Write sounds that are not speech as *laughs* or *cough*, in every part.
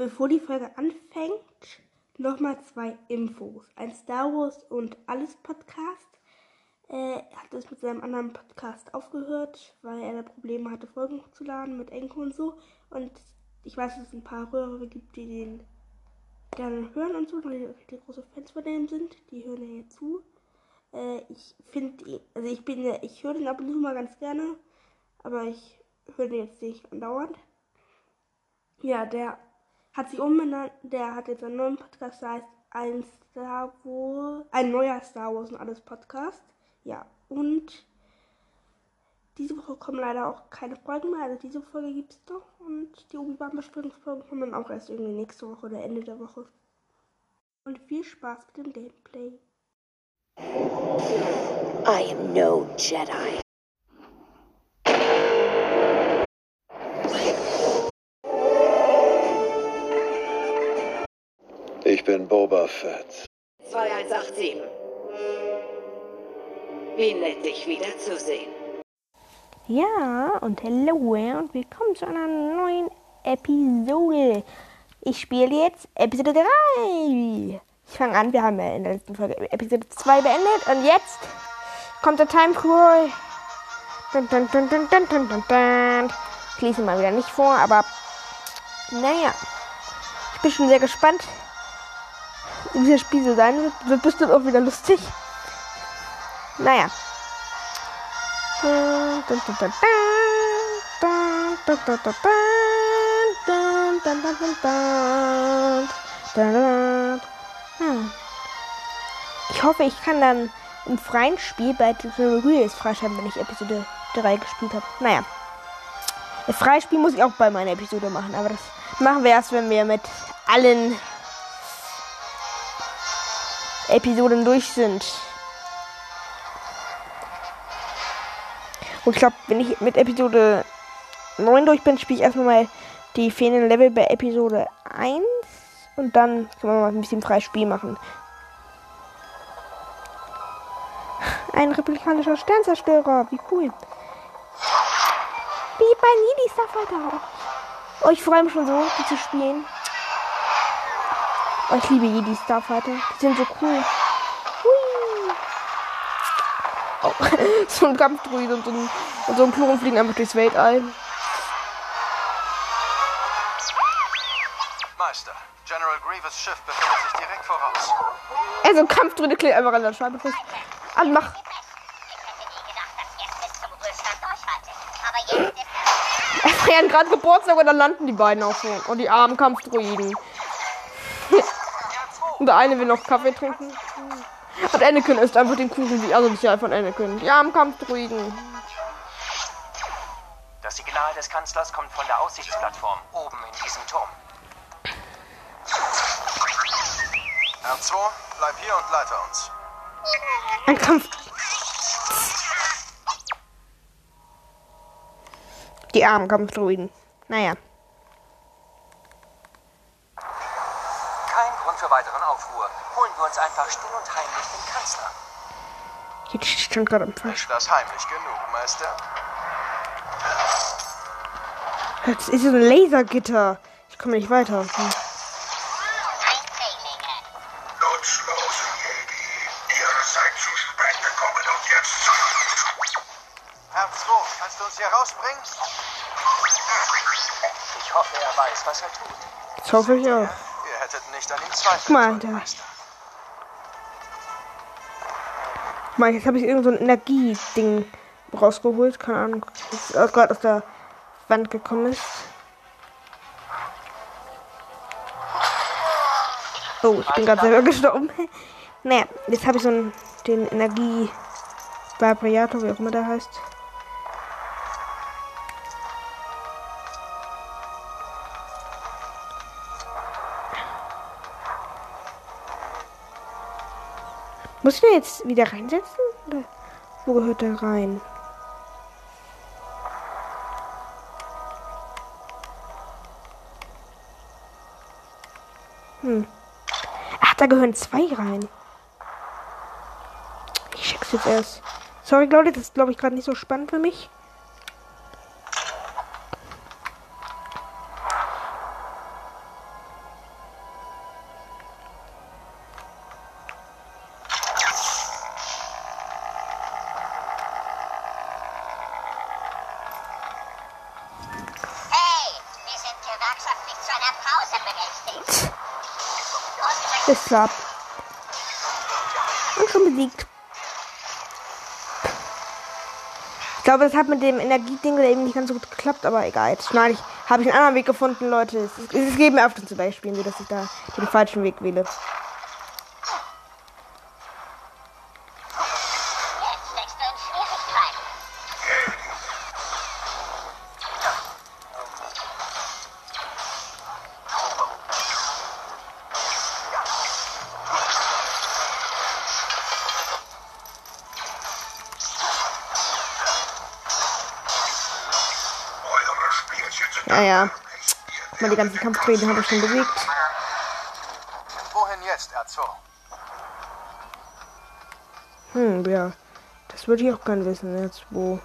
bevor die Folge anfängt, nochmal zwei Infos. Ein Star Wars und Alles Podcast. Er hat es mit seinem anderen Podcast aufgehört, weil er da Probleme hatte, Folgen hochzuladen mit Enko und so. Und ich weiß, dass es ein paar Hörer gibt, die den gerne hören und so, weil die, die große Fans von dem sind. Die hören ja jetzt zu. Äh, ich finde, also ich bin, ich höre den ab und zu mal ganz gerne, aber ich höre den jetzt nicht andauernd. Ja, der hat sich umbenannt, der hat jetzt einen neuen Podcast, der heißt ein Star Wars, ein neuer Star Wars und alles Podcast. Ja, und diese Woche kommen leider auch keine Folgen mehr. Also diese Folge gibt es doch. Und die Obi-Wan-Besprechungsfolgen kommen dann auch erst irgendwie nächste Woche oder Ende der Woche. Und viel Spaß mit dem Gameplay. I am no Jedi. Ich bin Boba Fett. 2187. Wie nett, dich wiederzusehen. Ja, und hallo und willkommen zu einer neuen Episode. Ich spiele jetzt Episode 3. Ich fange an, wir haben ja in der letzten Folge Episode 2 beendet und jetzt kommt der Time Crawl. Dun, dun, dun, dun, dun, dun, dun, dun. Ich lese mal wieder nicht vor, aber naja. Ich bin schon sehr gespannt, wie dieses Spiel so sein wird. Wird bestimmt auch wieder lustig. Naja. Ich hoffe, ich kann dann im freien Spiel bei Tutorial Reels freischalten, wenn ich Episode 3 gespielt habe. Naja. Das freie Spiel muss ich auch bei meiner Episode machen, aber das machen wir erst, wenn wir mit allen Episoden durch sind. Und ich glaube, wenn ich mit Episode 9 durch bin, spiele ich erstmal mal die fehlenden Level bei Episode 1. Und dann können wir mal ein bisschen freies Spiel machen. Ein republikanischer Sternzerstörer. Wie cool. Wie bei Nidhi Starfighter. Oh, ich freue mich schon so, die zu spielen. Oh, ich liebe Jedi Starfighter. Die sind so cool. Hui. Oh, *laughs* so ein Kampfdruid und so ein, und so ein Klon fliegen einfach durchs Weltall. Meister, General Grievous Schiff befindet sich direkt voraus. Also Kampfdruide klebt einfach an der Scheibe fest. Anmach. Er feiern gerade Geburtstag und dann landen die beiden auch so. Und die armen Kampfdruiden. Und der eine will noch Kaffee trinken. Und Anakin isst einfach den Kuchen, die also nicht von Anakin. Die armen Kampfdruiden. Das Signal des Kanzlers kommt von der Aussichtsplattform oben in diesem Turm. R2, bleib hier und leite uns. Ein Kampf. Die armen Kampfdruiden. Naja. Kein Grund für weiteren Aufruhr. Holen wir uns einfach still und heimlich den Kanzler. Jetzt stand gerade am Falsch. Ist das heimlich genug, Meister? Das ist ein Lasergitter. Ich komme nicht weiter. Hm. Nutzlose Jedi. Ihr seid zu spät gekommen und jetzt R2, kannst du uns hier rausbringen? Ich hoffe, er weiß, was er tut. Das hoffe ich auch. Ihr hättet nicht an ihm zweifeln Guck mal, sollen, der- Meister. Mal, jetzt habe ich irgend so ein Energieding rausgeholt. Keine Ahnung. Das gerade aus der Wand gekommen ist. Oh, ich bin gerade selber gestorben. *laughs* naja, jetzt habe ich so einen, den Energie-Vibrator, wie auch immer der heißt. Muss ich den jetzt wieder reinsetzen? Oder wo gehört der rein? Hm. Ach, da gehören zwei rein. Ich check's jetzt erst. Sorry, Leute, das ist, glaube ich, gerade nicht so spannend für mich. Klar. Und schon besiegt. Ich glaube, das hat mit dem Energieding eben nicht ganz so gut geklappt, aber egal. Jetzt schneide ich. Habe ich einen anderen Weg gefunden, Leute. Es, es, es geht mir öfter zu Beispielen, dass ich da den falschen Weg wähle. Spielchen sind Ja, ja. nicht. Mal die ganzen Kampftreten habe ich schon bewegt. Wohin jetzt, R2? Hm, ja. Das würde ich auch gerne wissen, jetzt wo.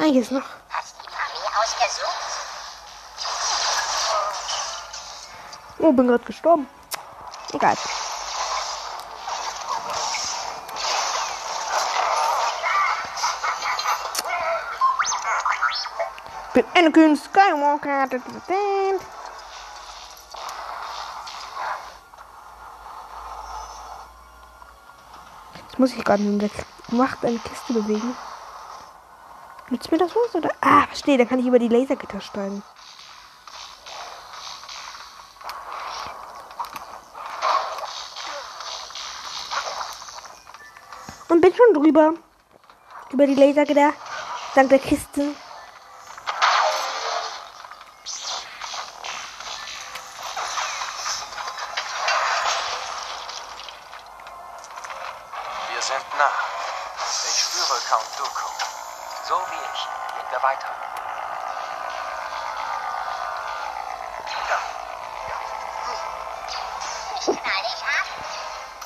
Ah, hier ist noch. Hast die Mami ausgesucht? Oh, bin gerade gestorben. Egal. Anakin Skywalker. Jetzt muss ich gerade in der Macht eine Kiste bewegen. Nützt mir das was? Oder? Ah, verstehe, da kann ich über die Lasergitter steigen. Und bin schon drüber. Über die Lasergitter. Dank der Kiste.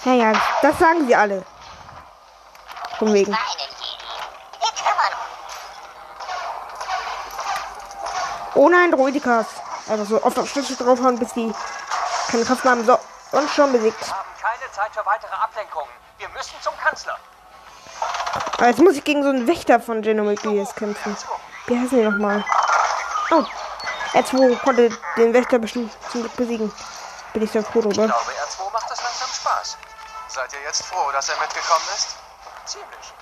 Ja, ja, das sagen sie alle. Von wegen. Ohne ein Droidikas. Also so oft auf Schlüssel draufhauen, bis die keine Kraft haben. So, und schon besiegt. Wir haben keine Zeit für weitere Ablenkungen. Wir müssen zum Kanzler. Aber jetzt muss ich gegen so einen Wächter von Genomics kämpfen. Wie heißen die nochmal? Oh. R2 konnte den Wächter bestimmt zum Glück besiegen. Bin ich sehr froh Ich drüber. glaube, R2 macht das. Seid ihr jetzt froh, dass er mitgekommen ist? Ziemlich.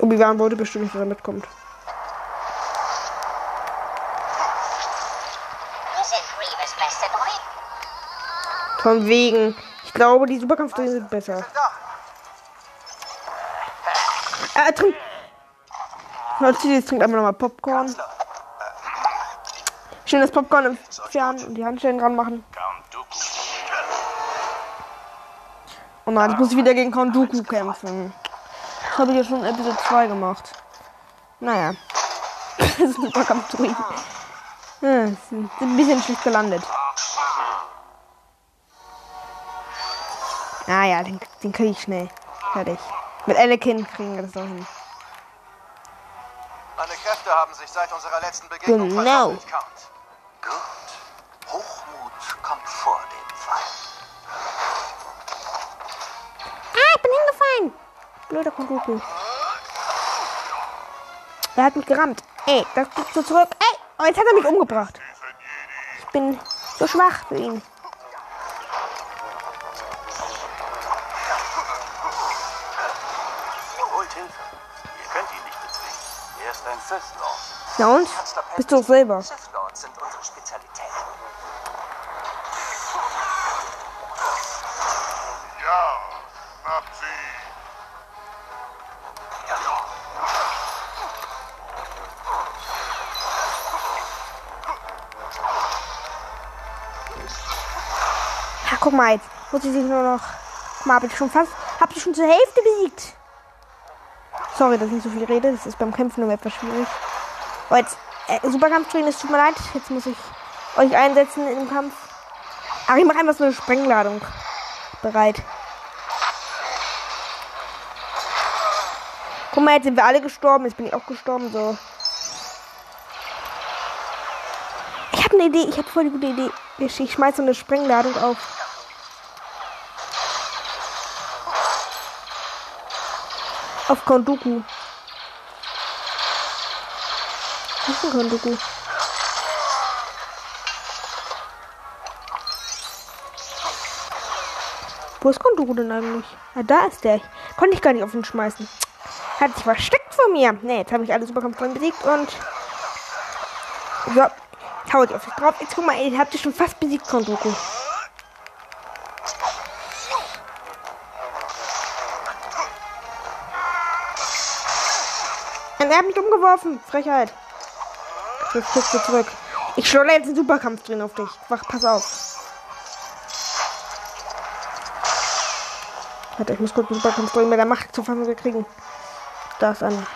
Obi-Wan wollte bestimmt nicht, dass er mitkommt. Von wegen. Ich glaube, die Superkampfdroiden sind besser. Da! Er trinkt. Leute, jetzt trinkt einfach nochmal Popcorn. Schön das Popcorn entfernen und die Handstellen dran machen. Dooku. Und dann muss ich wieder gegen Count Dooku kämpfen. Das habe ich ja schon in Episode 2 gemacht. Naja. *laughs* das ist ein Superkampfdroiden. Ja, sind sind ein bisschen schlecht gelandet. Ah ja, den, den kriege ich schnell. Fertig. Mit Anakin kriegen wir das doch hin. Meine Kräfte haben sich seit unserer letzten Begegnung Genau. verdoppelt, Count. Gut. Hochmut kommt vor dem Fall. Bin hingefallen. Blöder Dooku. Er hat mich gerammt. Ey, das gibt's so zurück. Ey, oh, jetzt hat er mich umgebracht. Ich bin so schwach für ihn. Na und? Bist du selber. Sith Lords sind unsere Spezialität. Guck mal, jetzt muss ich sich nur noch. Guck mal, hab ich schon fast. Hab ich schon zur Hälfte besiegt. Sorry, dass ich so viel rede. Das ist beim Kämpfen immer etwas schwierig. Oh, jetzt. Äh, Superkampftraining, es tut mir leid. Jetzt muss ich euch einsetzen im Kampf. Ach, ich mache einfach so eine Sprengladung bereit. Guck mal, jetzt sind wir alle gestorben. Jetzt bin ich auch gestorben. So. Ich habe eine Idee. Ich habe voll die gute Idee. Ich, ich schmeiß so eine Sprengladung auf. Auf Konduku. Was ist denn Kondoku? Wo ist Kondoku denn eigentlich? Ah, da ist der. Konnte ich gar nicht auf ihn schmeißen. Hat sich versteckt vor mir. Ne, jetzt habe ich alle Superkampfdrohnen besiegt und. So. Hau ich auf dich drauf. Jetzt guck mal, ihr habt ihr schon fast besiegt, Kondoku. Und er hat mich umgeworfen. Frechheit. Jetzt guckst du zurück. Ich schleudere jetzt einen Superkampf drin auf dich. Wach, pass auf. Warte, ich muss kurz einen Superkampf drin mit der Macht zu Familie kriegen. Da ist einer.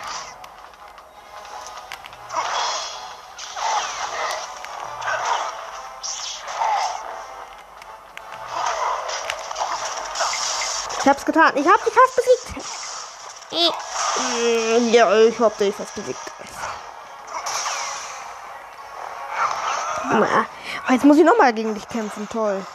Ich hab's getan. Ich hab dich fast besiegt. Ja, ich hab dich fast besiegt. Na, oh, Jetzt muss ich nochmal gegen dich kämpfen. Toll.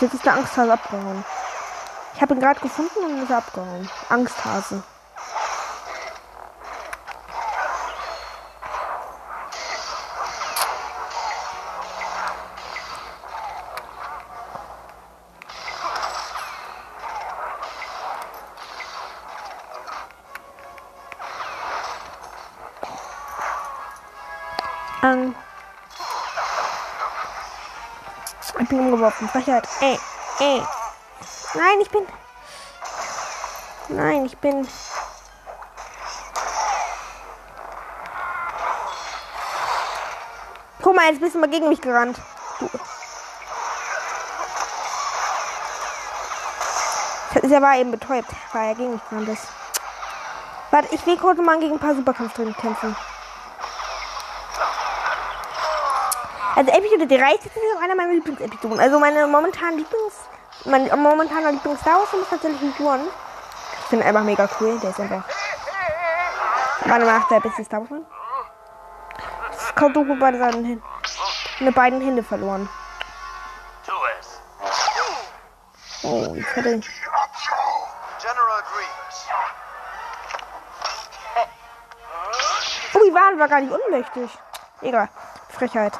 Jetzt ist der Angsthase abgehauen. Ich habe ihn gerade gefunden und ist abgehauen. Angsthase. Bin umgeworfen. Frechheit. Ey, ey. Nein, ich bin. Nein, ich bin. Guck mal, jetzt bist du mal gegen mich gerannt. Du. Er war eben betäubt, weil er gegen mich gerannt ist. Warte, ich will kurz mal gegen ein paar Superkampf drin kämpfen. Also Episode 30 ist einer meiner Lieblingsepisoden. Also meine momentan Lieblings... Mein momentaner Lieblings-Star ist tatsächlich Rogue One. Ich finde einfach mega cool. Der ist einfach... Meiner Meinung nach der beste Star Wars Film. Es kommt Doku bei seinen Händen. Meine beiden Hände verloren. Oh, ich hätte... General Grievous. Obi-Wan war gar nicht unmächtig. Egal. Frechheit.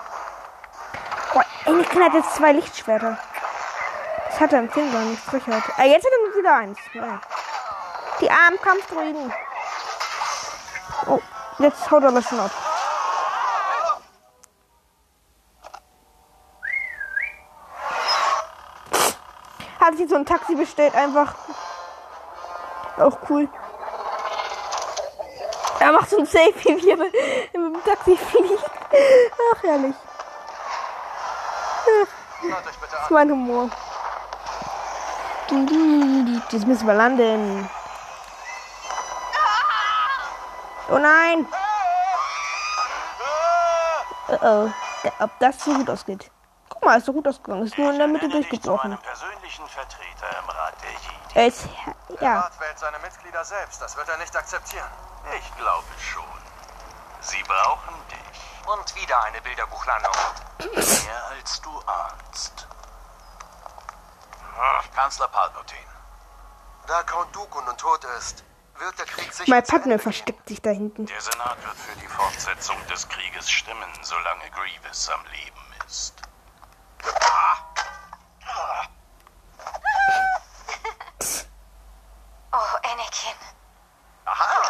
Boah, Anakin hat jetzt zwei Lichtschwerter. Das hat er im Film gar nicht. Frechheit. Ah, jetzt hat er wieder eins. Ja. Die armen Kampfdruiden. Oh, jetzt haut er aber schon ab. Hat sich so ein Taxi bestellt, einfach. Auch cool. Er macht so ein Selfie, wie mit mit dem Taxi fliegt. Ach, herrlich. Das an. ist mein Humor. Jetzt müssen wir landen. Oh nein! Oh oh. Ob das so gut ausgeht. Guck mal, ist so gut ausgegangen. Ist nur in der Mitte durchgebrochen. der. Er. Der Ja. Rat wählt seine Mitglieder selbst. Das wird er nicht akzeptieren. Ich glaube schon. Sie brauchen dich. Und wieder eine Bilderbuchlandung. *laughs* Mehr als du ahnst. Kanzler Palpatine. Da Count Dooku nun tot ist, wird der Krieg sicher Mein Partner versteckt sich da hinten. Der Senat wird für die Fortsetzung des Krieges stimmen, solange Grievous am Leben ist. *laughs* Oh, Anakin. Aha!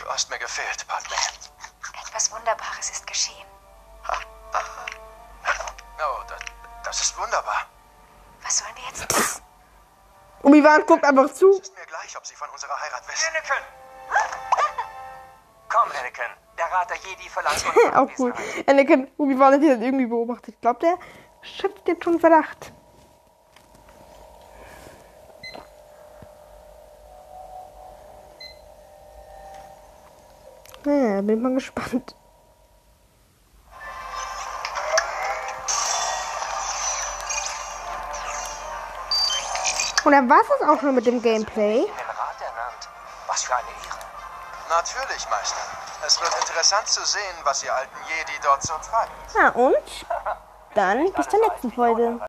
Du hast mir gefehlt, Padme. Etwas Wunderbares ist geschehen. Wunderbar. Was sollen wir jetzt tun? Obi-Wan guckt einfach zu. Ist mir gleich, ob sie von unserer Heirat wissen. Anakin! *laughs* Komm, Anakin. Der Rat der Jedi verlangt *laughs* Auch cool. Anakin, Obi-Wan hat ihn dann irgendwie beobachtet. Glaubt er? Schöpft jetzt schon Verdacht. Ja, bin mal gespannt. Und dann war es auch schon mit dem Gameplay. Was für eine Ehre. Natürlich, Meister. Es wird interessant zu sehen, was ihr alten Jedi dort so treibt. Na und? Dann bis zur nächsten Folge.